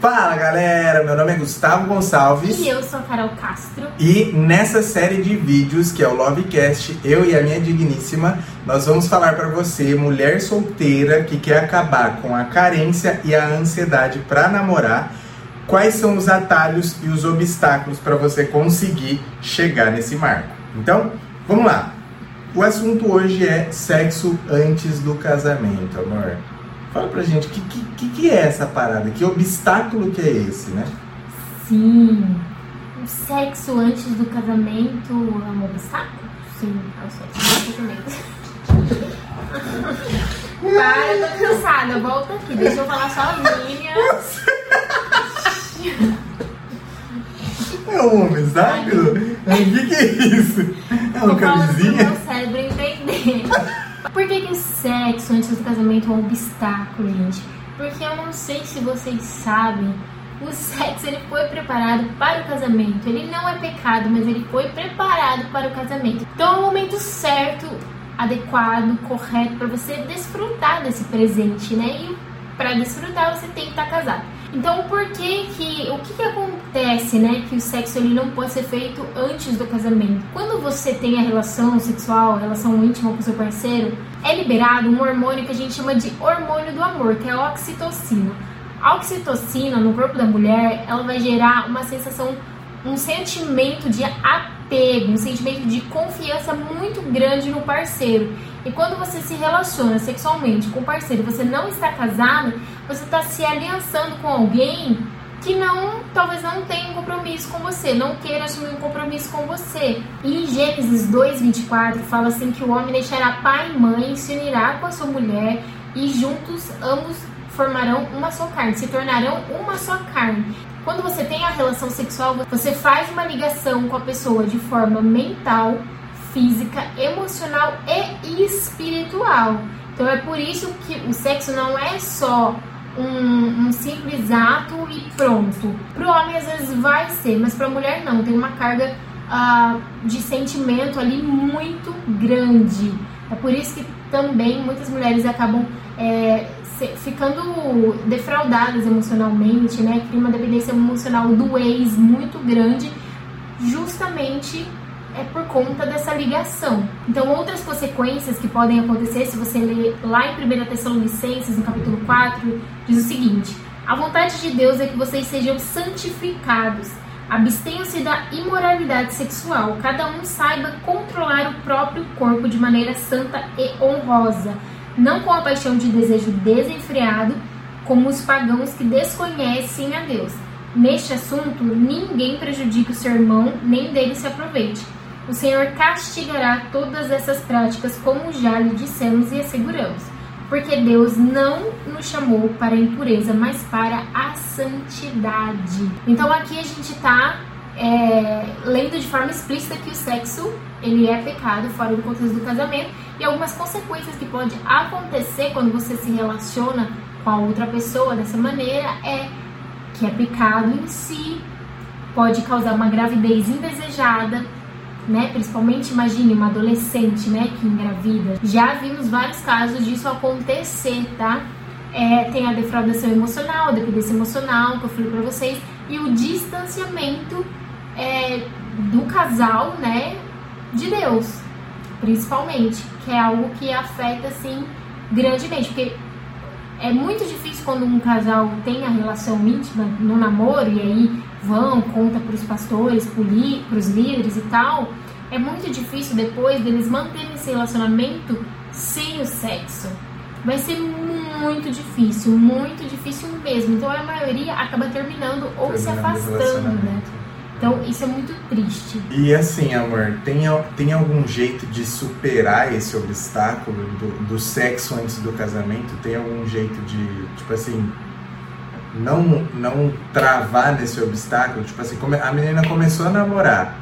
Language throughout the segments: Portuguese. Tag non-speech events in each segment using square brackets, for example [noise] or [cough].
Fala galera, meu nome é Gustavo Gonçalves E eu sou a Carol Castro. e nessa série de vídeos que é o Lovecast, eu e a minha digníssima, nós vamos falar para você, mulher solteira que quer acabar com a carência e a ansiedade para namorar, quais são os atalhos e os obstáculos para você conseguir chegar nesse marco. Então, vamos lá. O assunto hoje é sexo antes do casamento, amor. Fala pra gente, o que, que, que é essa parada? Que obstáculo que é esse, né? Sim. O sexo antes do casamento é um obstáculo? Sim, é o sexo antes do casamento. [laughs] Para, tô cansada. Volta aqui, deixa eu falar sozinha. [laughs] É um obstáculo? O que, que é isso? É uma camisinha? meu cérebro entender. [laughs] Por que, que o sexo antes do casamento é um obstáculo, gente? Porque eu não sei se vocês sabem, o sexo ele foi preparado para o casamento. Ele não é pecado, mas ele foi preparado para o casamento. Então é o momento certo, adequado, correto para você desfrutar desse presente, né? E para desfrutar você tem que estar casado. Então, por que que o que, que acontece, né, que o sexo ele não pode ser feito antes do casamento? Quando você tem a relação sexual, a relação íntima com seu parceiro, é liberado um hormônio que a gente chama de hormônio do amor, que é a oxitocina. A oxitocina no corpo da mulher, ela vai gerar uma sensação, um sentimento de apego, um sentimento de confiança muito grande no parceiro. E quando você se relaciona sexualmente com o parceiro, você não está casado, você está se aliançando com alguém que não, talvez não tenha um compromisso com você, não queira assumir um compromisso com você. E em Gênesis 2:24 fala assim que o homem deixará pai e mãe, se unirá com a sua mulher e juntos ambos formarão uma só carne, se tornarão uma só carne. Quando você tem a relação sexual, você faz uma ligação com a pessoa de forma mental, física, emocional e espiritual. Então é por isso que o sexo não é só um, um simples ato e pronto. Para o homem às vezes vai ser, mas para a mulher não. Tem uma carga ah, de sentimento ali muito grande. É por isso que também muitas mulheres acabam é, ficando defraudadas emocionalmente, né? Cria uma dependência emocional do ex muito grande, justamente é por conta dessa ligação. Então, outras consequências que podem acontecer, se você ler lá em 1 Tessalonicenses, no capítulo 4, diz o seguinte: A vontade de Deus é que vocês sejam santificados. Abstenham-se da imoralidade sexual. Cada um saiba controlar o próprio corpo de maneira santa e honrosa, não com a paixão de desejo desenfreado, como os pagãos que desconhecem a Deus. Neste assunto, ninguém prejudique o seu irmão, nem dele se aproveite. O Senhor castigará todas essas práticas, como já lhe dissemos e asseguramos. Porque Deus não nos chamou para a impureza, mas para a santidade. Então aqui a gente está lendo de forma explícita que o sexo ele é pecado fora do contexto do casamento e algumas consequências que pode acontecer quando você se relaciona com a outra pessoa dessa maneira é que é pecado em si, pode causar uma gravidez indesejada, né? Principalmente imagine uma adolescente, né, que engravida. Já vimos vários casos disso acontecer, tá? É, tem a defraudação emocional, a dependência emocional, que eu falei pra vocês, e o distanciamento é, do casal, né, de Deus, principalmente, que é algo que afeta, assim, grandemente, porque é muito difícil quando um casal tem a relação íntima no namoro e aí vão, conta para os pastores, para os líderes e tal. É muito difícil depois deles manterem esse relacionamento sem o sexo. Vai ser muito difícil, muito difícil mesmo. Então a maioria acaba terminando ou se Terminando o afastando, né? Então isso é muito triste. E assim, amor, tem, tem algum jeito de superar esse obstáculo do, do sexo antes do casamento? Tem algum jeito de, tipo assim, não, não travar nesse obstáculo? Tipo assim, a menina começou a namorar.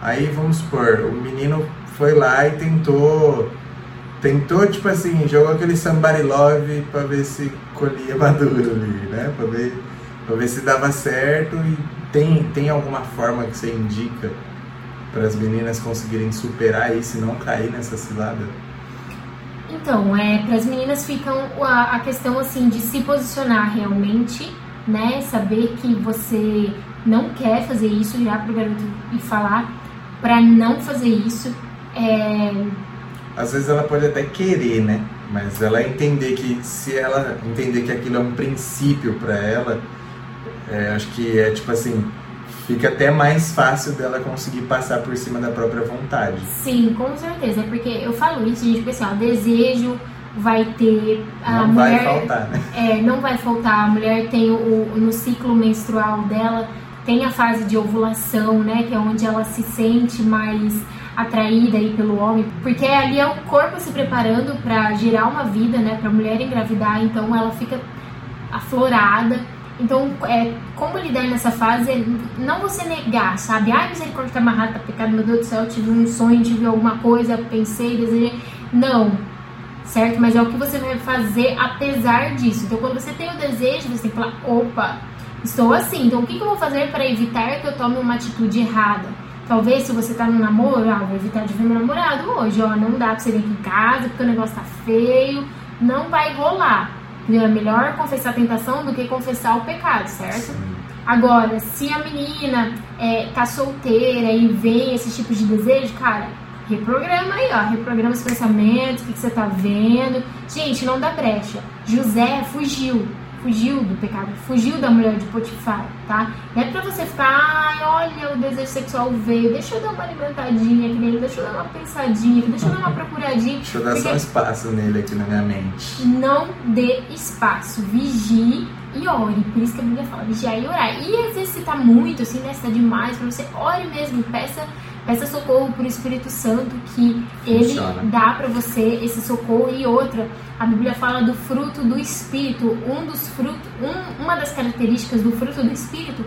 Aí vamos supor, o menino foi lá e tentou. Tentou, tipo assim, jogou aquele somebody love pra ver se colhia [laughs] maduro ali, né? Pra ver, pra ver se dava certo e tem, tem alguma forma que você indica para as meninas conseguirem superar isso e não cair nessa cilada? Então, é, para as meninas ficam a, a questão assim de se posicionar realmente né? Saber que você não quer fazer isso, virar pro garoto e falar para não fazer isso. É... Às vezes ela pode até querer, né? Mas ela entender que se ela entender que aquilo é um princípio para ela, é, acho que é tipo assim, fica até mais fácil dela conseguir passar por cima da própria vontade. Sim, com certeza. Porque eu falo isso, gente, pessoal, desejo vai ter a não mulher, vai faltar, né? É, não vai faltar. A mulher tem o, no ciclo menstrual dela tem a fase de ovulação, né, que é onde ela se sente mais atraída aí pelo homem, porque ali é o corpo se preparando para gerar uma vida, né, para a mulher engravidar, então ela fica aflorada. Então, é, como lidar nessa fase é não você negar, sabe? Ai, misericórdia, tá amarrado, tá pecado, meu Deus do céu, tive um sonho, tive alguma coisa, pensei, desejei. Não, certo? Mas é o que você vai fazer apesar disso. Então, quando você tem o desejo, você tem que falar: opa, estou assim, então o que, eu vou fazer para evitar que eu tome uma atitude errada? Talvez se você tá no namoro, ah, vou evitar de ver meu namorado hoje, ó, não dá pra você vir aqui em casa porque o negócio tá feio, não vai rolar. É melhor confessar a tentação do que confessar o pecado, certo? Agora, se a menina é, tá solteira e vem esse tipo de desejo, cara, reprograma aí, ó, reprograma os pensamentos, o que, que você tá vendo. Gente, não dá brecha. José fugiu fugiu do pecado, fugiu da mulher de Potifar, tá? Não é pra você ficar, ai, olha, o desejo sexual veio, deixa eu dar uma alimentadinha aqui nele, deixa eu dar uma pensadinha, deixa eu dar uma procuradinha. Deixa eu dar só um espaço nele aqui na minha mente. Não dê espaço, vigie e ore. Por isso que a Bíblia fala, vigiar e orar. E às vezes se tá muito, assim, né, se tá demais pra você, ore mesmo, peça peça socorro pro Espírito Santo que Funciona. ele dá para você esse socorro. E outra a Bíblia fala do fruto do Espírito. Um dos frutos um, uma das características do fruto do Espírito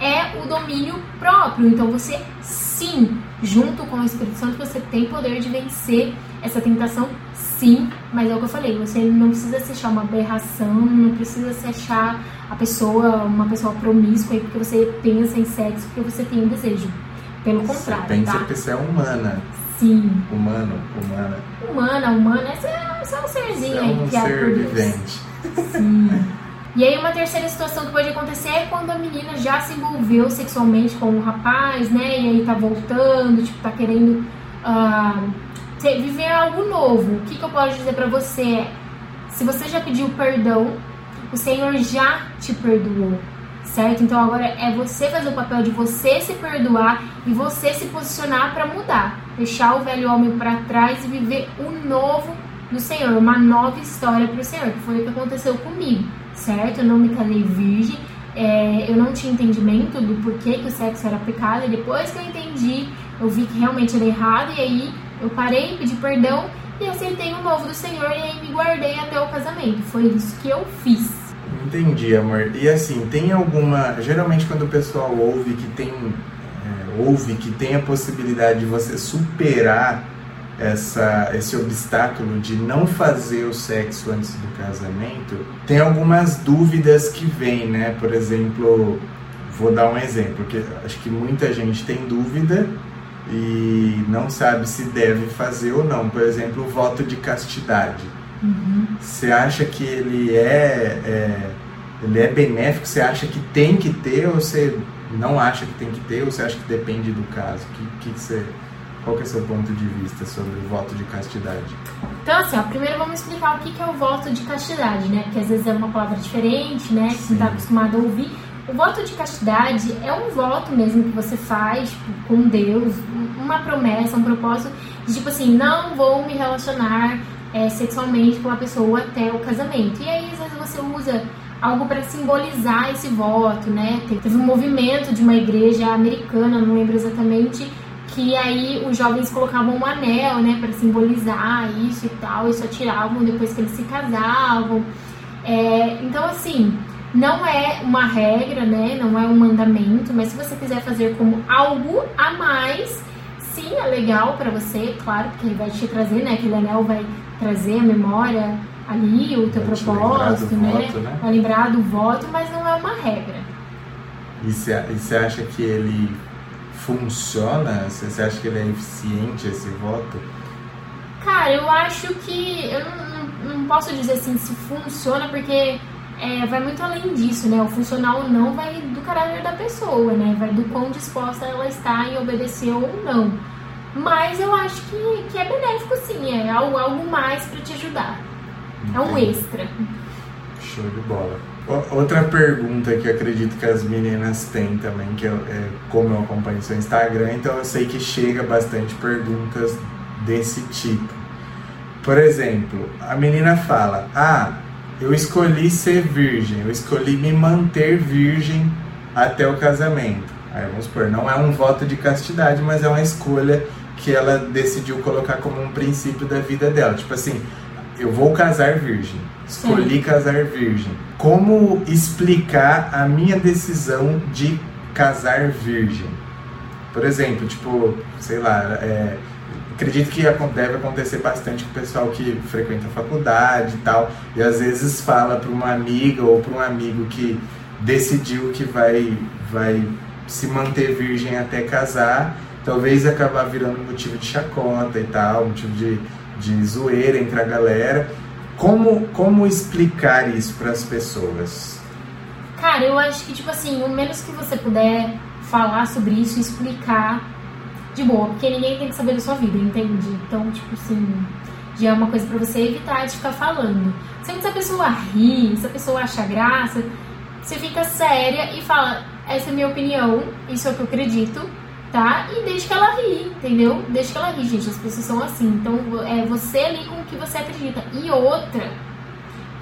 é o domínio próprio. Então você sim junto com o Espírito Santo você tem poder de vencer essa tentação sim. Mas é o que eu falei você não precisa se achar uma aberração não precisa se achar a pessoa uma pessoa promíscua porque você pensa em sexo porque você tem um desejo pelo contrário. Você pensa tá? que você é humana. Sim. Humano, humana. Humana, humana. Você é, é um serzinho é um aí criado ser por Deus. vivente. Sim. E aí uma terceira situação que pode acontecer é quando a menina já se envolveu sexualmente com um rapaz, né? E aí tá voltando, tipo, tá querendo uh, viver algo novo. O que, que eu posso dizer para você? Se você já pediu perdão, o Senhor já te perdoou certo? Então agora é você fazer o papel de você se perdoar e você se posicionar para mudar, deixar o velho homem para trás e viver o novo do Senhor, uma nova história para o Senhor, que foi o que aconteceu comigo, certo? Eu não me casei virgem, é, eu não tinha entendimento do porquê que o sexo era pecado, e depois que eu entendi, eu vi que realmente era errado, e aí eu parei, pedi perdão e aceitei o novo do Senhor, e aí me guardei até o casamento. Foi isso que eu fiz. Entendi, amor. E assim, tem alguma. Geralmente quando o pessoal ouve que tem. É, ouve que tem a possibilidade de você superar essa, esse obstáculo de não fazer o sexo antes do casamento, tem algumas dúvidas que vêm, né? Por exemplo, vou dar um exemplo, que acho que muita gente tem dúvida e não sabe se deve fazer ou não. Por exemplo, o voto de castidade. Uhum. Você acha que ele é, é, ele é benéfico? Você acha que tem que ter ou você não acha que tem que ter ou você acha que depende do caso? Que, que você, qual que é o seu ponto de vista sobre o voto de castidade? Então, assim, ó, primeiro vamos explicar o que, que é o voto de castidade, né? Porque às vezes é uma palavra diferente, né? Que você está acostumado a ouvir. O voto de castidade é um voto mesmo que você faz tipo, com Deus, uma promessa, um propósito de tipo assim, não vou me relacionar é, sexualmente com a pessoa até o casamento. E aí, às vezes, você usa algo para simbolizar esse voto, né? Teve um movimento de uma igreja americana, não lembro exatamente, que aí os jovens colocavam um anel, né, para simbolizar isso e tal, e só tiravam depois que eles se casavam. É, então, assim, não é uma regra, né? Não é um mandamento, mas se você quiser fazer como algo a mais, sim, é legal para você, claro, porque ele vai te trazer, né? Aquele anel vai trazer a memória ali, o teu vai propósito, né? Voto, né? Vai lembrar do voto, mas não é uma regra. E você acha que ele funciona? Você acha que ele é eficiente esse voto? Cara, eu acho que. Eu não, não, não posso dizer assim se funciona, porque é, vai muito além disso, né? O funcional ou não vai do caráter da pessoa, né? Vai do quão disposta ela está em obedecer ou não. Mas eu acho que, que é benéfico sim, é algo, algo mais para te ajudar. É um extra. Show de bola. Outra pergunta que eu acredito que as meninas têm também, que eu, é como eu acompanho seu Instagram, então eu sei que chega bastante perguntas desse tipo. Por exemplo, a menina fala: Ah, eu escolhi ser virgem, eu escolhi me manter virgem até o casamento. Aí vamos supor, não é um voto de castidade, mas é uma escolha que ela decidiu colocar como um princípio da vida dela. Tipo assim, eu vou casar virgem, escolhi Sim. casar virgem. Como explicar a minha decisão de casar virgem? Por exemplo, tipo, sei lá, é, acredito que deve acontecer bastante com o pessoal que frequenta a faculdade e tal, e às vezes fala para uma amiga ou para um amigo que decidiu que vai, vai se manter virgem até casar, talvez acabar virando motivo de chacota e tal, motivo de, de zoeira entre a galera. Como, como explicar isso para as pessoas? Cara, eu acho que, tipo assim, o menos que você puder falar sobre isso, explicar de boa, porque ninguém tem que saber da sua vida, entende? Então, tipo assim, já é uma coisa para você evitar de ficar falando. Sempre se a pessoa ri, se a pessoa acha graça, você fica séria e fala: essa é a minha opinião, isso é o que eu acredito, tá? E deixa que ela ri, entendeu? Deixa que ela ri, gente. As pessoas são assim. Então, é você ali com o que você acredita. E outra,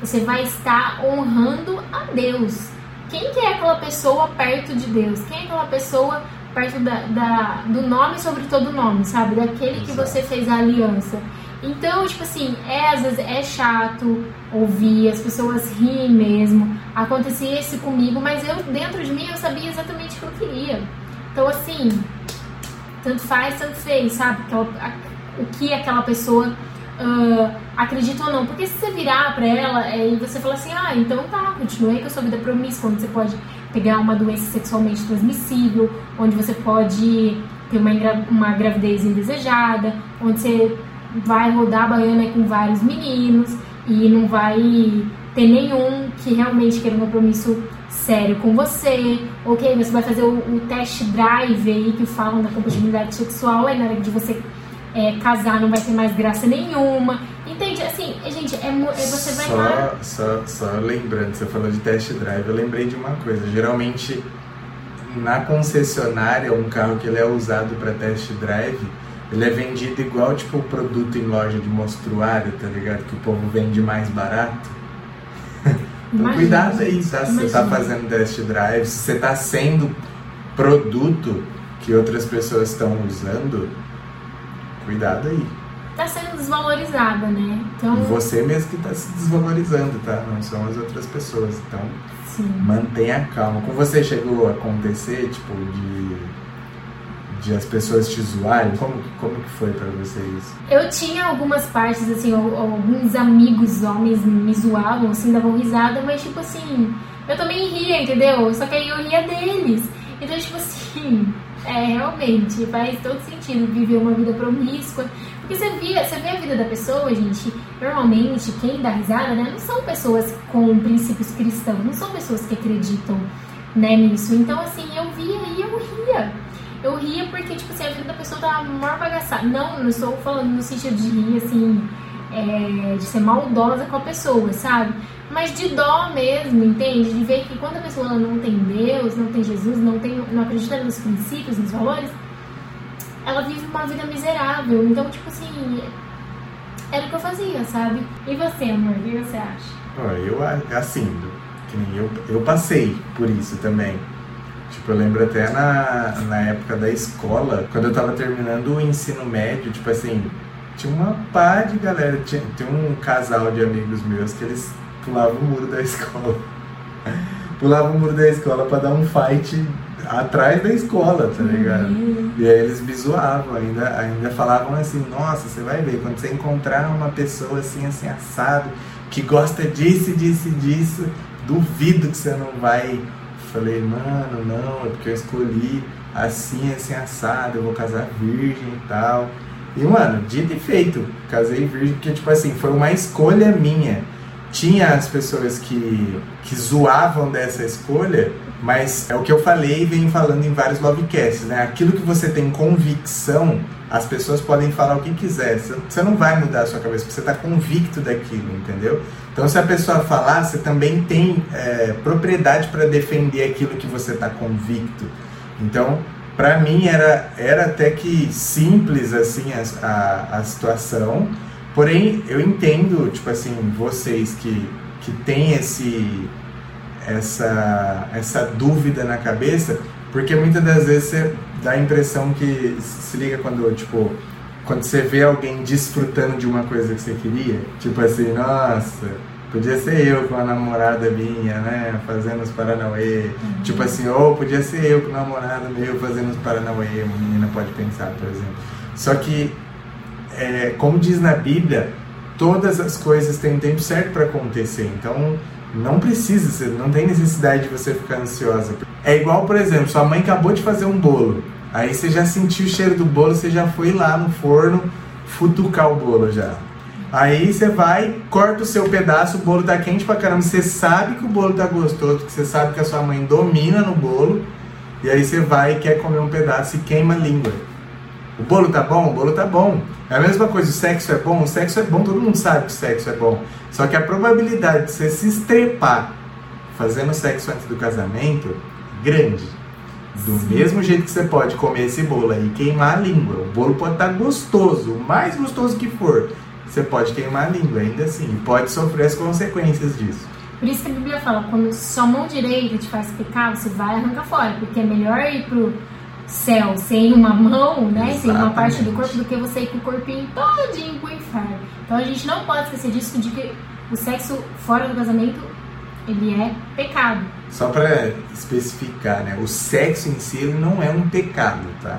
você vai estar honrando a Deus. Quem que é aquela pessoa perto de Deus? Quem é aquela pessoa perto da, da, do nome sobre todo nome, sabe? Daquele que você fez a aliança. Então, tipo assim, é, às vezes é chato ouvir, as pessoas riem mesmo. Acontecia isso comigo, mas eu, dentro de mim, eu sabia exatamente o que eu queria. Então, assim, tanto faz, tanto fez, sabe? Aquela, a, o que aquela pessoa uh, acredita ou não. Porque se você virar pra ela é, e você falar assim, ah, então tá, continue com a sua vida promíscua, onde você pode pegar uma doença sexualmente transmissível, onde você pode ter uma, uma gravidez indesejada, onde você vai rodar a baiana com vários meninos e não vai ter nenhum que realmente queira um compromisso sério com você, ok? Você vai fazer o, o test drive aí que falam da compatibilidade sexual, aí na hora de você é, casar não vai ter mais graça nenhuma. Entende? Assim, gente, é, é você vai só, lá. Só, só lembrando, você falou de test drive, eu lembrei de uma coisa. Geralmente, na concessionária, um carro que ele é usado para test drive, ele é vendido igual tipo produto em loja de mostruário, tá ligado? Que o povo vende mais barato. Então, cuidado aí, tá? Se você tá fazendo test drive, se você tá sendo produto que outras pessoas estão usando, cuidado aí está sendo desvalorizada, né? Então você mesmo que está se desvalorizando, tá? Não são as outras pessoas. Então Sim. mantenha calma. Com você chegou a acontecer, tipo, de de as pessoas te zoarem? Como, como que foi para vocês? Eu tinha algumas partes, assim, alguns amigos homens me zoavam, assim, davam risada, mas, tipo assim, eu também ria, entendeu? Só que aí eu ria deles. Então, tipo assim, [laughs] é, realmente, faz todo sentido viver uma vida promíscua. Porque você vê, você vê a vida da pessoa, gente, normalmente quem dá risada, né, não são pessoas com princípios cristãos, não são pessoas que acreditam, né, nisso. Então, assim, eu via e eu ria. Eu ria porque, tipo assim, a vida da pessoa tá maior bagaçada. Não, não estou falando no sentido de rir, assim, é, de ser maldosa com a pessoa, sabe? Mas de dó mesmo, entende? De ver que quando a pessoa não tem Deus, não tem Jesus, não, tem, não acredita nos princípios, nos valores, ela vive uma vida miserável. Então, tipo assim, era o que eu fazia, sabe? E você, amor, o que você acha? Eu, assim, que nem eu, eu passei por isso também. Tipo, eu lembro até na, na época da escola, quando eu tava terminando o ensino médio, tipo assim, tinha uma pá de galera, tinha, tinha um casal de amigos meus que eles pulavam o muro da [laughs] escola. pulavam o muro da escola para dar um fight atrás da escola, tá ligado? Uhum. E aí eles me zoavam, ainda, ainda falavam assim, nossa, você vai ver, quando você encontrar uma pessoa assim, assim, assado, que gosta disso, disso, disso, duvido que você não vai. Falei, mano, não, é porque eu escolhi assim, assim, assado, eu vou casar virgem e tal. E, mano, dito e feito, casei virgem, porque, tipo assim, foi uma escolha minha. tinha as pessoas que, que zoavam dessa escolha, mas é o que eu falei e venho falando em vários lovecasts, né? Aquilo que você tem convicção, as pessoas podem falar o que quiser. Você não vai mudar a sua cabeça, porque você está convicto daquilo, entendeu? Então, se a pessoa falar, você também tem é, propriedade para defender aquilo que você está convicto. Então, para mim era, era até que simples assim a, a, a situação Porém, eu entendo, tipo assim, vocês que, que têm esse, essa, essa dúvida na cabeça, porque muitas das vezes você dá a impressão que se liga quando, tipo, quando você vê alguém desfrutando de uma coisa que você queria, tipo assim, nossa, podia ser eu com a namorada minha, né, fazendo os Paranauê, uhum. tipo assim, ou podia ser eu com o namorado meu fazendo os Paranauê, uma menina pode pensar, por exemplo. Só que é, como diz na Bíblia, todas as coisas têm um tempo certo para acontecer. Então, não precisa, não tem necessidade de você ficar ansiosa. É igual, por exemplo, sua mãe acabou de fazer um bolo. Aí você já sentiu o cheiro do bolo, você já foi lá no forno futucar o bolo já. Aí você vai, corta o seu pedaço, o bolo tá quente pra caramba. Você sabe que o bolo tá gostoso, porque você sabe que a sua mãe domina no bolo. E aí você vai e quer comer um pedaço e queima a língua. O bolo tá bom? O bolo tá bom. É a mesma coisa, o sexo é bom? O sexo é bom, todo mundo sabe que o sexo é bom. Só que a probabilidade de você se estrepar fazendo sexo antes do casamento é grande. Do Sim. mesmo jeito que você pode comer esse bolo aí e queimar a língua. O bolo pode estar tá gostoso, o mais gostoso que for. Você pode queimar a língua ainda assim. E pode sofrer as consequências disso. Por isso que a Bíblia fala, quando sua mão direita te faz pecar, você vai arrancar fora. Porque é melhor ir pro céu sem uma mão, né, Exatamente. sem uma parte do corpo, do que você ir com o corpinho todinho pro inferno. Então a gente não pode esquecer disso, de que o sexo fora do casamento, ele é pecado. Só para especificar, né, o sexo em si ele não é um pecado, tá?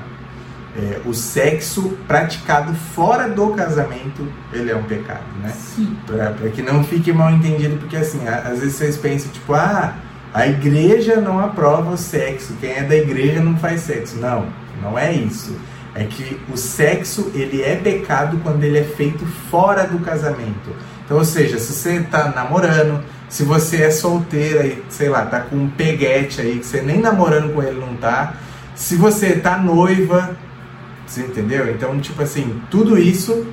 É, o sexo praticado fora do casamento, ele é um pecado, né? Sim. Para que não fique mal entendido, porque assim, às vezes vocês pensam, tipo, ah, a igreja não aprova o sexo, quem é da igreja não faz sexo. Não, não é isso. É que o sexo ele é pecado quando ele é feito fora do casamento. Então, ou seja, se você está namorando, se você é solteira e, sei lá, tá com um peguete aí, que você nem namorando com ele não tá, se você tá noiva, você entendeu? Então, tipo assim, tudo isso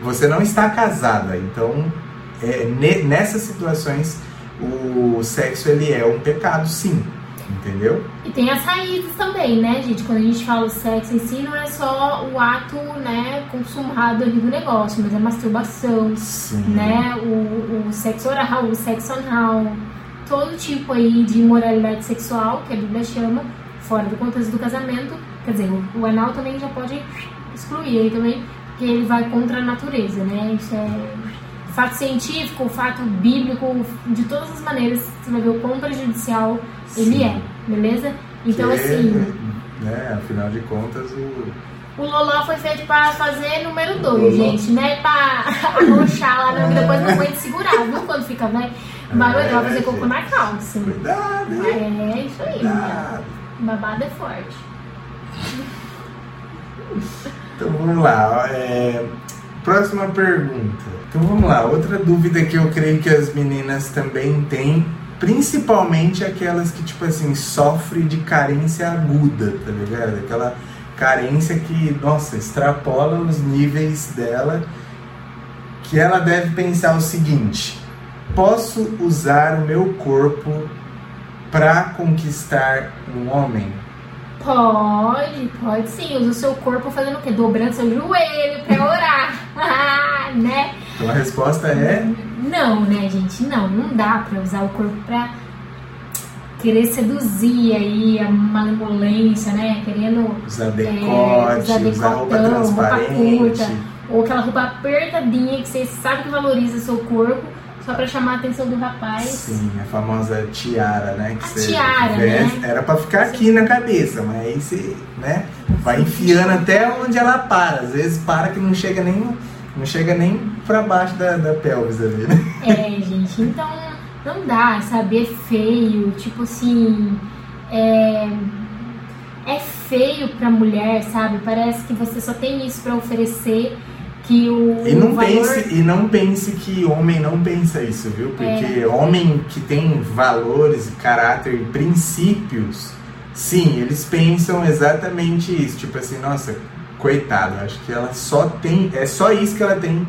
você não está casada. Então, é, nessas situações o sexo ele é um pecado, sim. Entendeu? E tem as raízes também, né, gente? Quando a gente fala o sexo em si, não é só o ato, né, consumado ali do negócio, mas a masturbação, Sim. né, o, o sexo oral, o sexo anal, todo tipo aí de imoralidade sexual, que a Bíblia chama, fora do contexto do casamento. Quer dizer, o, o anal também já pode excluir aí também, porque ele vai contra a natureza, né? Isso é fato científico, o fato bíblico, de todas as maneiras, você vai ver o quão prejudicial Sim. ele é, beleza? Então, que, assim. Né, afinal de contas, o. O Loló foi feito pra fazer número 2, gente, né? Pra [laughs] arrochar lá, é. depois não aguenta segurar, viu? Quando fica velho. Barulho, é, vai fazer cocô na calça. Cuidado, hein? É, isso aí. Cuidado. Babado é forte. Então vamos lá. É, próxima pergunta. Então vamos lá, outra dúvida que eu creio que as meninas também têm, principalmente aquelas que, tipo assim, sofrem de carência aguda, tá ligado? Aquela carência que, nossa, extrapola os níveis dela, que ela deve pensar o seguinte: posso usar o meu corpo para conquistar um homem? Pode, pode sim. Usa o seu corpo fazendo o quê? Dobrando seu joelho para orar, [laughs] né? Então a resposta é. Não, né, gente? Não, não dá para usar o corpo para querer seduzir aí a malemolência, né? Querendo usar decote, é, usar, decotão, usar roupa transparente. Roupa curta, ou aquela roupa apertadinha que você sabe que valoriza seu corpo só para chamar a atenção do rapaz. Sim, a famosa tiara, né? Que a você tiara, veste, né? Era para ficar aqui na cabeça, mas aí você, né? Vai enfiando até onde ela para. Às vezes para que não chega nem, não chega nem para baixo da, da pelvis ali, né? É, gente. Então não dá, sabe? É feio, tipo assim. É, é feio pra mulher, sabe? Parece que você só tem isso para oferecer que o E não, valor... pense, e não pense que homem não pensa isso, viu? Porque homem que tem valores, caráter e princípios, sim, eles pensam exatamente isso. Tipo assim, nossa, coitado, acho que ela só tem. É só isso que ela tem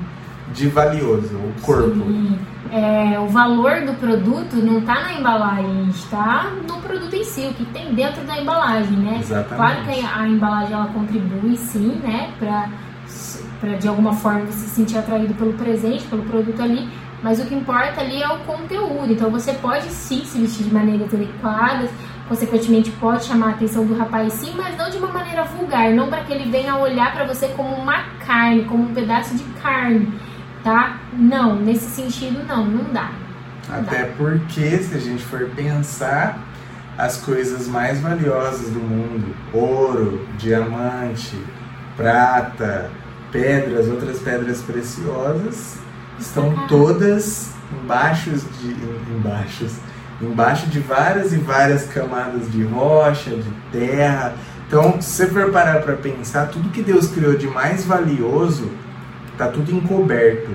de valioso, o corpo. Sim. É, o valor do produto não está na embalagem, está no produto em si, o que tem dentro da embalagem, né? Exatamente. Claro que a embalagem ela contribui sim, né, para para de alguma forma você se sentir atraído pelo presente, pelo produto ali, mas o que importa ali é o conteúdo. Então você pode sim se vestir de maneiras adequadas, consequentemente pode chamar a atenção do rapaz sim, mas não de uma maneira vulgar, não para que ele venha olhar para você como uma carne, como um pedaço de carne tá? Não, nesse sentido não, não dá. Até porque se a gente for pensar as coisas mais valiosas do mundo, ouro, diamante, prata, pedras, outras pedras preciosas, estão todas embaixo de embaixo, embaixo de várias e várias camadas de rocha, de terra. Então, se você for parar para pensar, tudo que Deus criou de mais valioso tá tudo encoberto.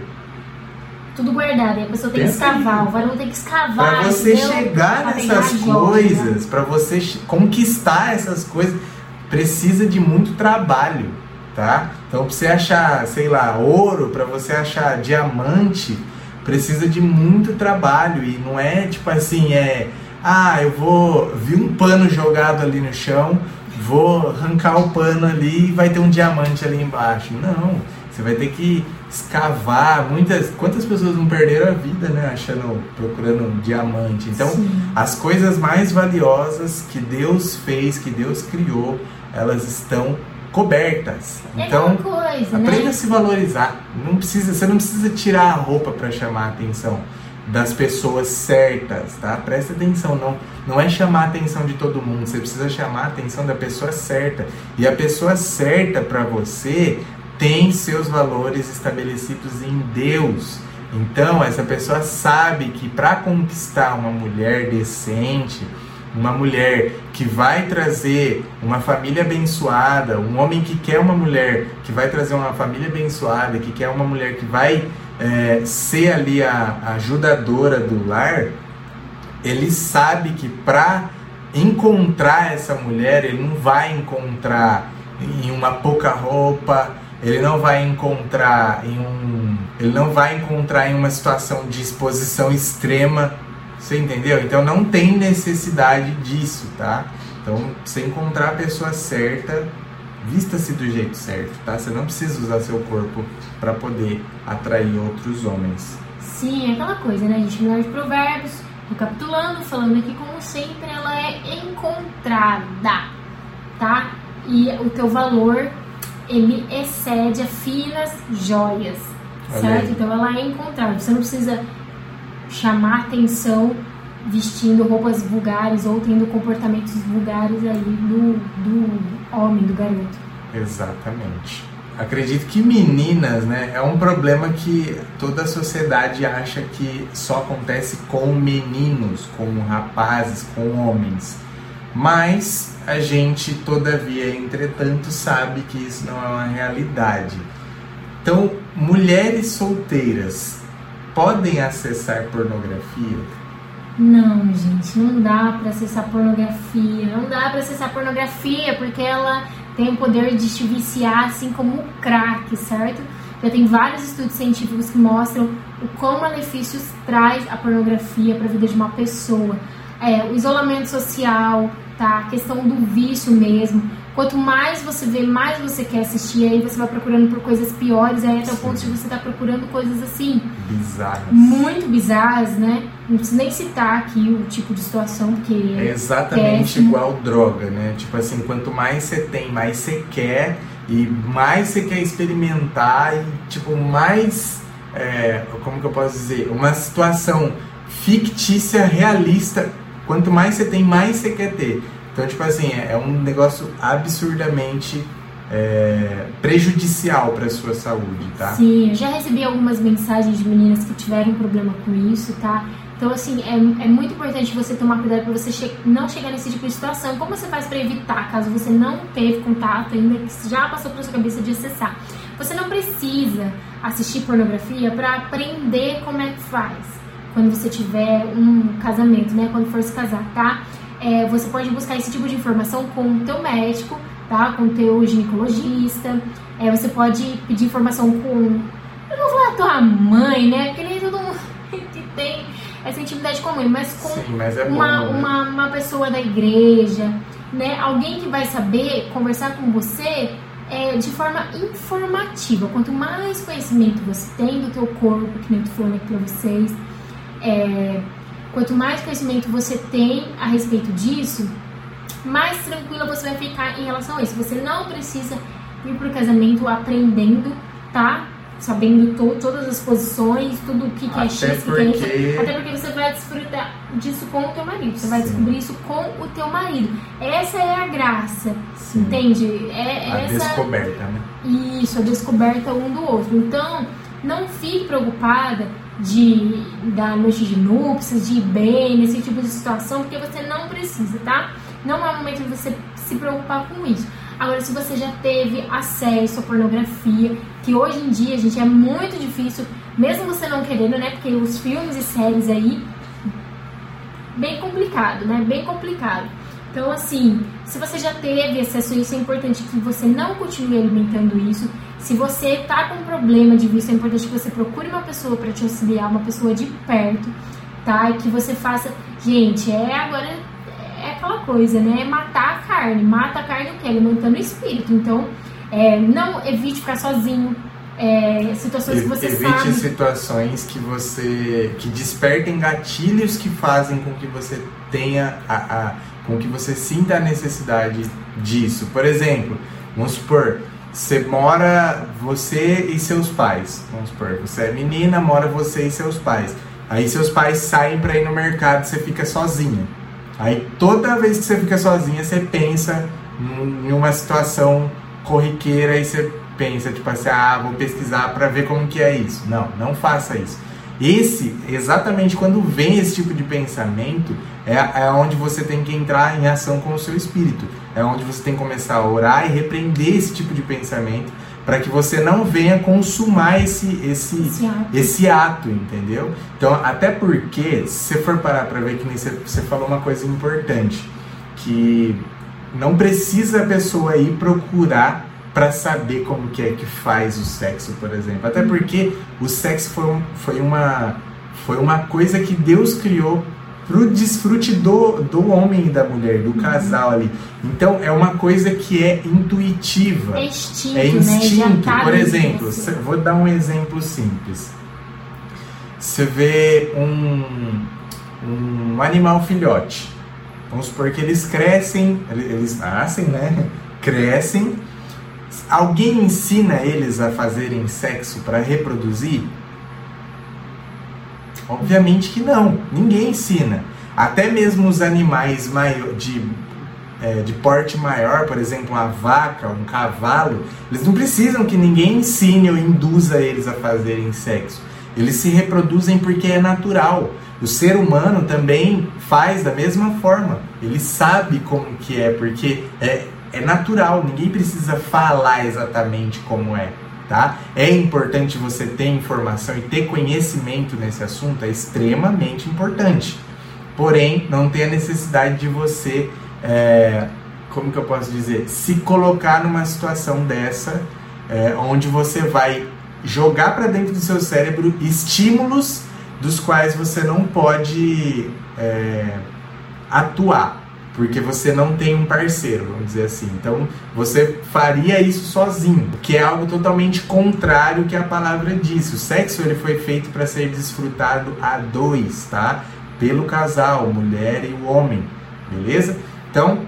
Tudo guardado, e a pessoa tem que Pensa aí. escavar, o varão tem que escavar. Para você entendeu? chegar Pra nessas coisas, para você conquistar essas coisas, precisa de muito trabalho, tá? Então, para você achar, sei lá, ouro, para você achar diamante, precisa de muito trabalho e não é tipo assim, é, ah, eu vou vi um pano jogado ali no chão, vou arrancar o pano ali e vai ter um diamante ali embaixo. Não, você vai ter que escavar. Muitas, quantas pessoas não perderam a vida, né, achando, procurando um diamante. Então, Sim. as coisas mais valiosas que Deus fez, que Deus criou, elas estão cobertas. É Então, coisa, aprenda né? a se valorizar. Não precisa, você não precisa tirar a roupa para chamar a atenção das pessoas certas, tá? Presta atenção, não, não é chamar a atenção de todo mundo, você precisa chamar a atenção da pessoa certa. E a pessoa certa para você tem seus valores estabelecidos em Deus. Então, essa pessoa sabe que para conquistar uma mulher decente, uma mulher que vai trazer uma família abençoada, um homem que quer uma mulher que vai trazer uma família abençoada, que quer uma mulher que vai é, ser ali a, a ajudadora do lar, ele sabe que para encontrar essa mulher, ele não vai encontrar em uma pouca roupa, ele não vai encontrar em um, ele não vai encontrar em uma situação de exposição extrema, você entendeu? Então não tem necessidade disso, tá? Então, você encontrar a pessoa certa, vista-se do jeito certo, tá? Você não precisa usar seu corpo para poder atrair outros homens. Sim, é aquela coisa, né? A gente mulher de provérbios, recapitulando, falando aqui como sempre, ela é encontrada, tá? E o teu valor, ele excede a finas joias, certo? Então ela é encontrada. Você não precisa chamar atenção vestindo roupas vulgares ou tendo comportamentos vulgares aí do, do homem, do garoto. Exatamente. Acredito que meninas, né, é um problema que toda a sociedade acha que só acontece com meninos, com rapazes, com homens. Mas a gente, todavia, entretanto, sabe que isso não é uma realidade. Então, mulheres solteiras podem acessar pornografia? Não, gente, não dá pra acessar pornografia. Não dá pra acessar pornografia porque ela tem o poder de te viciar, assim como o crack, certo? Já tem vários estudos científicos que mostram o quão malefícios traz a pornografia para a vida de uma pessoa. É, o isolamento social, tá? A questão do vício mesmo. Quanto mais você vê, mais você quer assistir, aí você vai procurando por coisas piores, aí até o Sim. ponto de você estar procurando coisas assim, Bizarras. muito bizarras, né? Não preciso nem citar aqui o tipo de situação, porque É exatamente péssimo. igual droga, né? Tipo assim, quanto mais você tem, mais você quer e mais você quer experimentar e tipo mais, é, como que eu posso dizer, uma situação fictícia, realista. Quanto mais você tem, mais você quer ter. Então, tipo assim, é é um negócio absurdamente é, prejudicial para sua saúde, tá? Sim, eu já recebi algumas mensagens de meninas que tiveram problema com isso, tá? Então, assim, é, é muito importante você tomar cuidado para você che não chegar nesse tipo de situação. Como você faz para evitar, caso você não teve contato ainda, que já passou pela sua cabeça de acessar? Você não precisa assistir pornografia para aprender como é que faz quando você tiver um casamento, né? Quando for se casar, tá? É, você pode buscar esse tipo de informação com o teu médico, tá? Com o teu ginecologista. É, você pode pedir informação com. Eu não vou falar tua mãe, né? Porque nem todo mundo [laughs] que tem essa intimidade com a mãe, mas com Sim, mas é bom, uma, né? uma, uma pessoa da igreja, né? Alguém que vai saber conversar com você é, de forma informativa. Quanto mais conhecimento você tem do teu corpo, que nem eu tô falando aqui pra vocês, é, quanto mais conhecimento você tem a respeito disso, mais tranquila você vai ficar em relação a isso. Você não precisa ir pro casamento aprendendo, tá? Sabendo to todas as posições, tudo o que, que é X, o que é porque- Y. Até porque você vai desfrutar disso com o teu marido. Você vai Sim. descobrir isso com o teu marido. Essa é a graça, Sim. entende? É A essa descoberta, né? isso, a descoberta um do outro. Então, não fique preocupada de da noite de núpcias, de ir bem nesse tipo de situação, porque você não precisa, tá? Não é o momento de você se preocupar com isso. Agora, se você já teve acesso à pornografia, que hoje em dia, gente, é muito difícil, mesmo você não querendo, né? Porque os filmes e séries aí, bem complicado, né? Bem complicado. Então, assim, se você já teve acesso a isso, é importante que você não continue alimentando isso. Se você tá com problema de vício, é importante que você procure uma pessoa para te auxiliar, uma pessoa de perto, tá? E que você faça. Gente, é agora. É aquela coisa, né? É matar a carne. Mata a carne o quê? Alimentando o espírito. Então, é, não evite ficar sozinho. É, situações que você Evite sabe. situações que você que despertem gatilhos que fazem com que você tenha a, a- com que você sinta a necessidade disso. Por exemplo, vamos supor, você mora você e seus pais. Vamos supor, você é menina, mora você e seus pais. Aí seus pais saem para ir no mercado, você fica sozinha. Aí toda vez que você fica sozinha, você pensa em uma situação corriqueira e você pensa, tipo assim, ah, vou pesquisar para ver como que é isso. Não, não faça isso. Esse, exatamente quando vem esse tipo de pensamento, é, é onde você tem que entrar em ação com o seu espírito. É onde você tem que começar a orar e repreender esse tipo de pensamento para que você não venha consumar esse, esse, Esse ato. esse ato, entendeu? Então, até porque, se você for parar para ver que nem você, você falou uma coisa importante, que não precisa a pessoa ir procurar para saber como que é que faz o sexo, por exemplo. Até porque o sexo foi, um- foi, uma, foi uma coisa que Deus criou pro desfrute do, do homem e da mulher, do casal ali. Então, é uma coisa que é intuitiva. É instinto, É né? Instinto. tá Por exemplo, cê- vou dar um exemplo simples. Você vê um, um animal filhote. Vamos supor que eles crescem, ele- eles nascem, né? [laughs] Crescem. Alguém ensina eles a fazerem sexo para reproduzir? Obviamente que não. Ninguém ensina. Até mesmo os animais maior, de é, de porte maior, por exemplo, uma vaca, um cavalo, eles não precisam que ninguém ensine ou induza eles a fazerem sexo. Eles se reproduzem porque é natural. O ser humano também faz da mesma forma. Ele sabe como que é, porque é, é natural. Ninguém precisa falar exatamente como é, tá? É importante você ter informação e ter conhecimento nesse assunto, é extremamente importante. Porém, não tem a necessidade de você é, como que eu posso dizer, se colocar numa situação dessa, é, onde você vai jogar para dentro do seu cérebro estímulos dos quais você não pode é, atuar, porque você não tem um parceiro, vamos dizer assim. Então, você faria isso sozinho, que é algo totalmente contrário ao que a palavra diz. O sexo ele foi feito para ser desfrutado a dois, tá? Pelo casal, mulher e o homem, beleza? Então,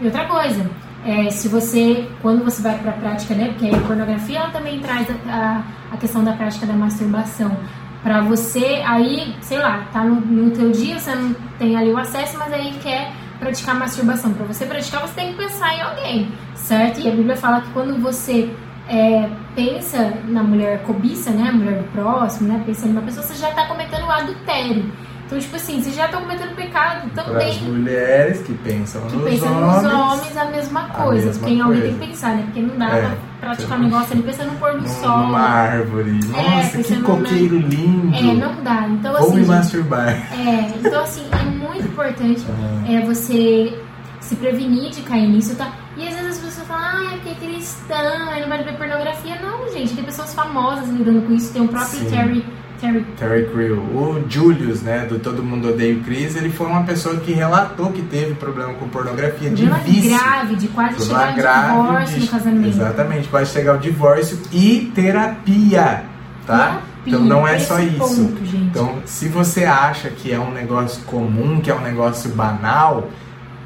E outra coisa, é, se você, quando você vai para a prática, né, porque a pornografia ela também traz a, a questão da prática da masturbação. Para você, aí, sei lá, tá no, no teu dia, você não tem ali o acesso, mas aí quer praticar masturbação. Para você praticar, você tem que pensar em alguém, certo? E a Bíblia fala que quando você é, pensa na mulher cobiça, né, a mulher do próximo, né, pensa numa pessoa, você já está cometendo o adultério. Então, tipo assim, você já tá cometendo pecado Para as também. mulheres que pensam Que nos pensa homens. nos homens a mesma coisa. mesma porque alguém coisa. tem que pensar, né? Porque não dá É. pra praticar um negócio ali pensando no pôr do sol. Numa árvore. Nossa, que coqueiro lindo. É, não dá. Então, Vou assim. me masturbar. É, então assim, é muito importante é, você se prevenir de cair nisso, tá? E às vezes as pessoas falam, ah, é porque é cristã, aí não vai ver pornografia. Não, gente, tem pessoas famosas lidando com isso. Tem o próprio Sim. Terry, Terry Terry Crew. O Julius, né, do Todo Mundo Odeia o Chris, ele foi uma pessoa que relatou que teve problema com pornografia de problema vício. grave de quase Problema chegar ao grave divórcio de- no casamento. Exatamente, quase chegar ao divórcio e terapia, tá? Terapia, então não é só isso. ponto. Então, se você acha que é um negócio comum, que é um negócio banal,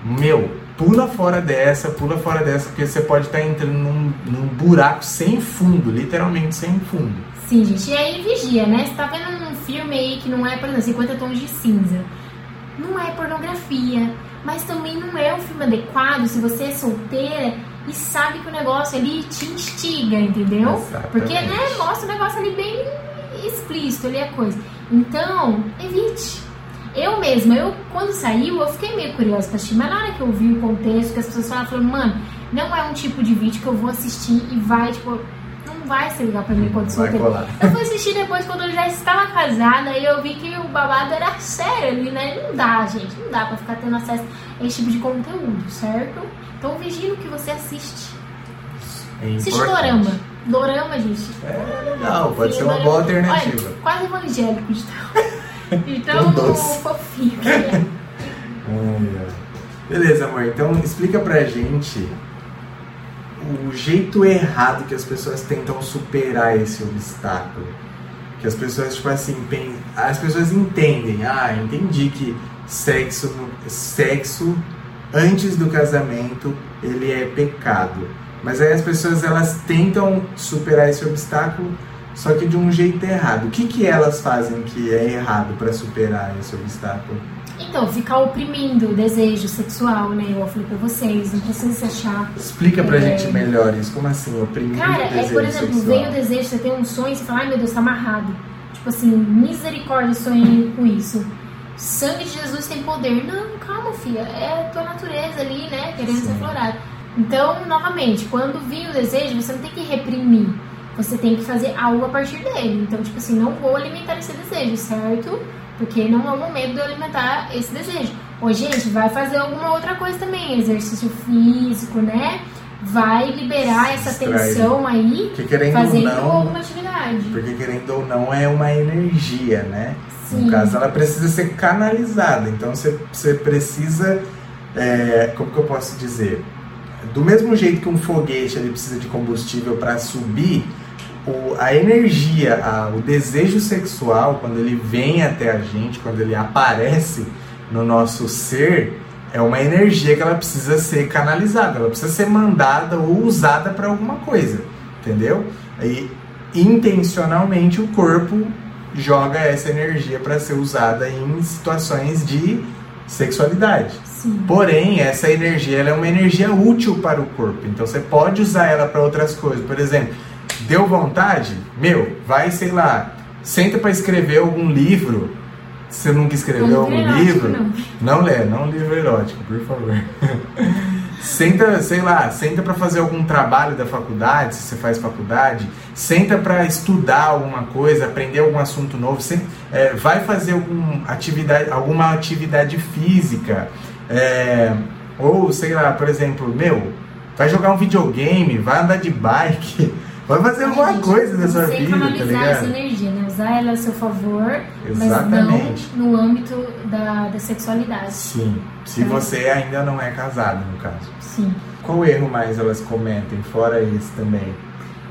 meu, pula fora dessa, pula fora dessa, porque você pode estar entrando num, num buraco sem fundo, literalmente sem fundo. Sim, gente. E aí vigia, né? Você tá vendo um filme aí que não é, por exemplo, 50 tons de cinza. Não é pornografia, mas também não é um filme adequado se você é solteira e sabe que o negócio ali te instiga, entendeu? Exatamente. Porque, né, mostra o negócio ali bem explícito ali a coisa. Então, evite. Eu mesma, eu quando saiu, eu fiquei meio curiosa pra assistir, mas na hora que eu vi o contexto, que as pessoas falaram, mano, não é um tipo de vídeo que eu vou assistir e vai, tipo, vai ser legal pra mim quando colar. Eu fui assistir depois quando eu já estava casada e eu vi que o babado era sério ali, né? Não dá, gente, não dá pra ficar tendo acesso a esse tipo de conteúdo, certo? Então vigie no que você assiste. É Assiste. Dorama. Dorama, gente. É legal, pode ser uma boa dorama. alternativa. Olha, quase evangélico de tal. Então, [laughs] Tão doce. fofinho. [laughs] é. Ai. Beleza, amor. Então explica pra gente o jeito errado que as pessoas tentam superar esse obstáculo. Que as pessoas, tipo assim, as pessoas entendem, ah, entendi que sexo, sexo antes do casamento ele é pecado. Mas aí as pessoas elas tentam superar esse obstáculo, só que de um jeito errado. O que, que elas fazem que é errado para superar esse obstáculo? Então, ficar oprimindo o desejo sexual, né? Eu falei pra vocês, não precisa se achar. Explica pra É. gente melhor isso. Como assim, oprimir Cara, o é, desejo por exemplo, sexual? vem o desejo, você tem um sonho, você fala, ai meu Deus, tá amarrado. Tipo assim, misericórdia, sonhei com isso. Sangue de Jesus tem poder. Não, calma, filha. É a tua natureza ali, né? Querendo Sim. ser florada. Então, novamente, quando vir o desejo, você não tem que reprimir. Você tem que fazer algo a partir dele. Então, tipo assim, não vou alimentar esse desejo, certo? Porque não é o momento de eu alimentar esse desejo. Ô, gente, vai fazer alguma outra coisa também. Exercício físico, né? Vai liberar essa tensão aí, querendo fazendo ou não, alguma atividade. porque querendo ou não é uma energia, né? Sim. No caso, ela precisa ser canalizada. Então você, você precisa, é, como que eu posso dizer? Do mesmo jeito que um foguete ele precisa de combustível para subir, o, a energia, a- o desejo sexual, quando ele vem até a gente, quando ele aparece no nosso ser, é uma energia que ela precisa ser canalizada, ela precisa ser mandada ou usada para alguma coisa, entendeu? E intencionalmente o corpo joga essa energia para ser usada em situações de sexualidade. Sim. Porém, essa energia ela é uma energia útil para o corpo. Então você pode usar ela para outras coisas. Por exemplo, deu vontade? Meu, vai, sei lá, senta para escrever algum livro. Você nunca escreveu algum erótico, livro? não. Não lê, não livro erótico, por favor. [laughs] senta, sei lá, senta para fazer algum trabalho da faculdade, se você faz faculdade, senta para estudar alguma coisa, aprender algum assunto novo, sen- é, vai fazer algum atividade, alguma atividade física, é, ou sei lá, por exemplo, meu, vai jogar um videogame, vai andar de bike, [laughs] vai fazer alguma Gente, coisa da sua você vida, tá canalizar essa ligado? energia, né? Usar ela a seu favor, Exatamente. mas não no âmbito da, da sexualidade. Sim, se É. você ainda não é casado, no caso. Sim. Qual erro mais elas cometem, fora esse também?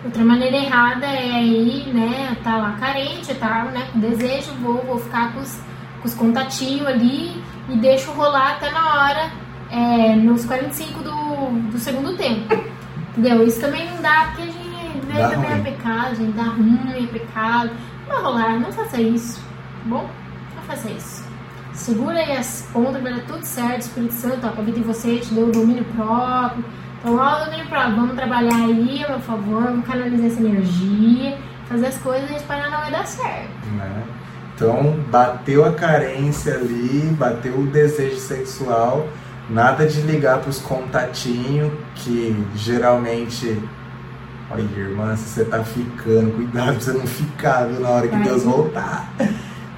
Outra maneira errada é aí, né, tá lá carente, tá, né, com desejo, vou, vou ficar com os, com os contatinhos ali e deixo rolar até na hora, é, nos 45 do, do segundo tempo. Entendeu? Isso também não dá, porque a gente Dá também ruim. é pecado, gente, dá ruim, é pecado. Não vai rolar, não faça isso, tá bom? Não faça isso. Segura aí as pontas, vai dar tudo certo, Espírito Santo, ó, convida em você, te deu o domínio próprio. Então, ó, o domínio próprio, vamos trabalhar aí a meu favor, vamos canalizar essa energia, fazer as coisas e esperar não vai dar certo. Né? Então, bateu a carência ali, bateu o desejo sexual, nada de ligar para os contatinhos, que geralmente. Olha, irmã, se você tá ficando, cuidado pra você não ficar, viu, na hora que Deus voltar.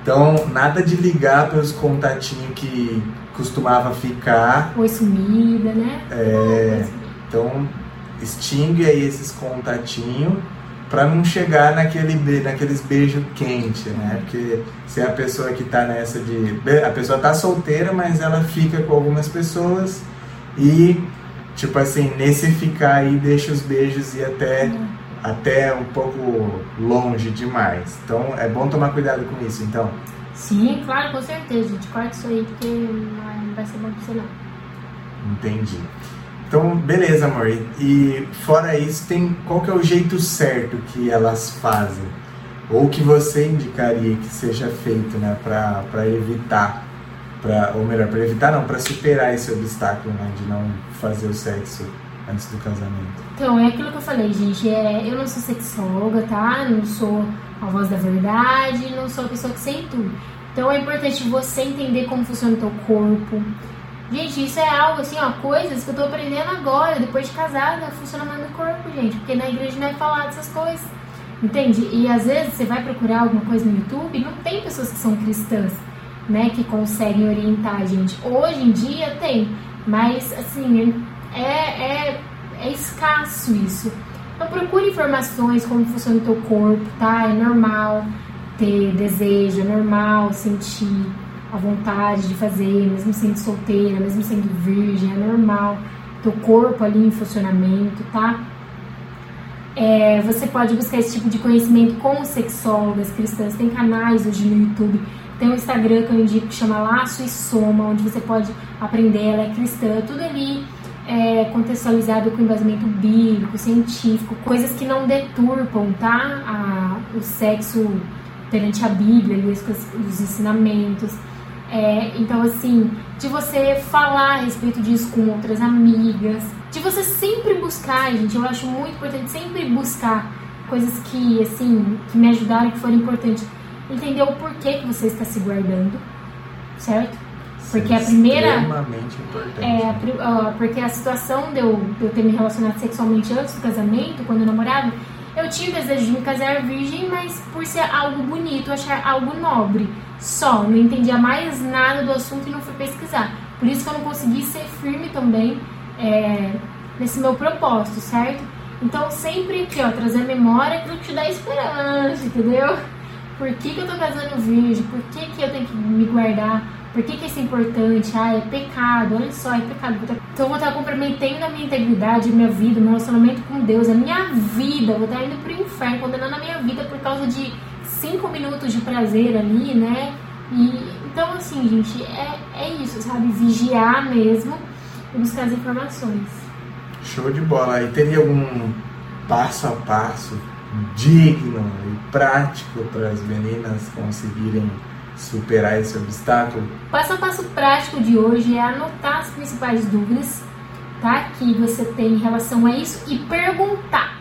Então, nada de ligar para os contatinhos que costumava ficar. Oi sumida, né? É. Então, extingue aí esses contatinhos para não chegar naquele naqueles beijos quentes, né? Porque se é a pessoa que tá nessa de a pessoa tá solteira, mas ela fica com algumas pessoas e tipo assim, nesse ficar aí deixa os beijos ir até uhum. até um pouco longe demais. Então é bom tomar cuidado com isso, então. Sim, claro, com certeza. gente corta isso aí porque não vai ser bom pra você não. Entendi. Então, beleza, amor. E fora isso, tem qual que é o jeito certo que elas fazem? Ou que você indicaria que seja feito, né, para evitar, pra, ou melhor, para evitar não, para superar esse obstáculo, né, de não fazer o sexo antes do casamento? Então, é aquilo que eu falei, gente, é, eu não sou sexóloga, tá? Não sou a voz da verdade, não sou a pessoa que sei tudo. Então, é importante você entender como funciona o teu corpo, Gente, isso é algo assim, ó, coisas que eu tô aprendendo agora, depois de casada, funcionamento do corpo, gente. Porque na igreja não é falar dessas coisas. Entende? E às vezes você vai procurar alguma coisa no YouTube, não tem pessoas que são cristãs, né, que conseguem orientar a gente. Hoje em dia tem, mas assim, é, é, é escasso isso. Então procure informações como funciona o teu corpo, tá? É normal ter desejo, é normal sentir a vontade de fazer, mesmo sendo solteira, mesmo sendo virgem, é normal. Teu corpo ali em funcionamento, tá? É, você pode buscar esse tipo de conhecimento com sexólogas cristãs. Tem canais hoje no YouTube. Tem um Instagram que eu indico que chama Laço e Soma, onde você pode aprender. Ela é cristã, tudo ali é, contextualizado com embasamento bíblico, científico, coisas que não deturpam, tá? A, o sexo perante a Bíblia, os, os ensinamentos. É, então, assim, de você falar a respeito disso com outras amigas, de você sempre buscar, gente, eu acho muito importante sempre buscar coisas que, assim, que me ajudaram, que foram importantes. Entender o porquê que você está se guardando, certo? Porque a primeira. Extremamente importante. É, a, porque a situação de eu, de eu ter me relacionado sexualmente antes do casamento, quando eu namorava, eu tinha o desejo de me casar virgem, mas por ser algo bonito, achar algo nobre. Só, não entendia mais nada do assunto e não fui pesquisar. Por isso que eu não consegui ser firme também é, nesse meu propósito, certo? Então, sempre aqui, ó, trazer memória aquilo que te dá esperança, entendeu? Por que, que eu tô casando virgem? Por que, que eu tenho que me guardar? Por que, que isso é importante? Ah, é pecado, olha só, é pecado. Então eu vou estar comprometendo a minha integridade, a minha vida, o meu relacionamento com Deus, a minha vida. Vou estar indo pro inferno, condenando a minha vida por causa de cinco minutos de prazer ali, né? E, então, assim, gente, é, é isso, sabe? Vigiar mesmo e buscar as informações. Show de bola. E teria algum passo a passo digno e prático para as meninas conseguirem superar esse obstáculo? Passo a passo prático de hoje é anotar as principais dúvidas tá? que você tem em relação a isso e perguntar.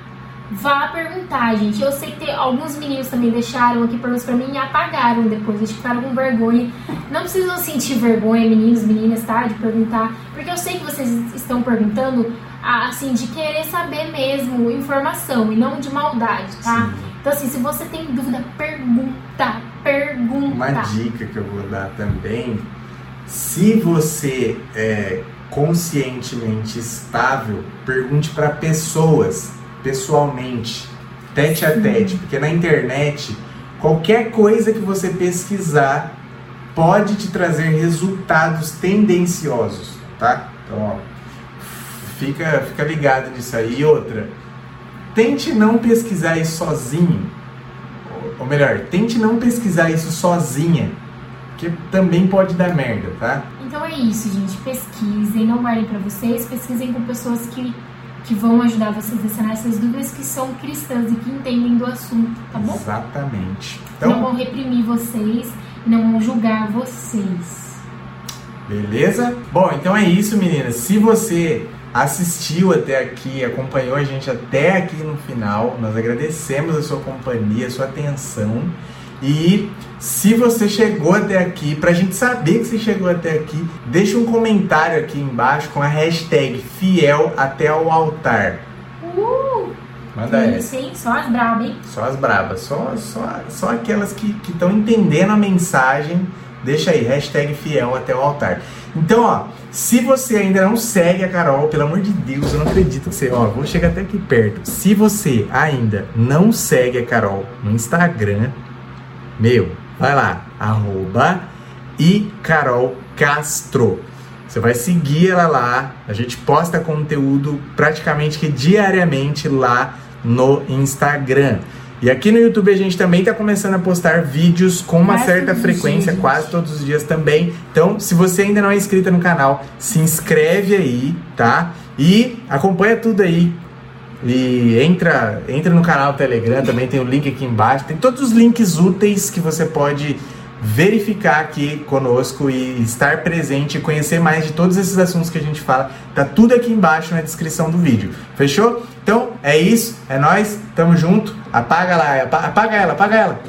Vá perguntar, gente. Eu sei que tem, alguns meninos também deixaram aqui perguntas pra mim e apagaram depois. Eles ficaram com vergonha. Não precisam sentir vergonha, meninos, meninas, tá? De perguntar. Porque eu sei que vocês estão perguntando, assim, de querer saber mesmo informação e não de maldade, tá? Sim. Então, assim, se você tem dúvida, pergunta, pergunta. Uma dica que eu vou dar também: se você é conscientemente estável, pergunte para pessoas pessoalmente, tete a tete, porque na internet qualquer coisa que você pesquisar pode te trazer resultados tendenciosos, tá? Então, ó, fica, fica ligado nisso aí. E outra, tente não pesquisar isso sozinho, ou melhor, tente não pesquisar isso sozinha, porque também pode dar merda, tá? Então é isso, gente. Pesquisem, não guardem para vocês, pesquisem com pessoas que que vão ajudar vocês a sanar essas dúvidas que são cristãs e que entendem do assunto, tá bom? Exatamente. Então, não vão reprimir vocês, não vão julgar vocês. Beleza? Bom, então é isso, meninas. Se você assistiu até aqui, acompanhou a gente até aqui no final, nós agradecemos a sua companhia, a sua atenção. E se você chegou até aqui, pra gente saber que você chegou até aqui, deixa um comentário aqui embaixo com a hashtag fiel até o altar. Uh! Manda Isso, essa. hein? Só as brabas, hein? Só as brabas, só, só, só aquelas que estão entendendo a mensagem. Deixa aí, hashtag fiel até o altar. Então, ó, se você ainda não segue a Carol, pelo amor de Deus, eu não acredito que você. Ó, vou chegar até aqui perto. Se você ainda não segue a Carol no Instagram, meu, vai lá, arroba e Carol Castro. Você vai seguir ela lá. A gente posta conteúdo praticamente que diariamente lá no Instagram. E aqui no YouTube a gente também está começando a postar vídeos com uma Quase certa frequência, dias. quase todos os dias também. Então, se você ainda não é inscrita no canal, se inscreve aí, tá? E acompanha tudo aí. E entra, entra no canal Telegram, também tem o link aqui embaixo. Tem todos os links úteis que você pode verificar aqui conosco e estar presente e conhecer mais de todos esses assuntos que a gente fala. Tá tudo aqui embaixo na descrição do vídeo. Fechou? Então é isso, é nós, tamo junto. Apaga lá, apa- apaga ela, apaga ela.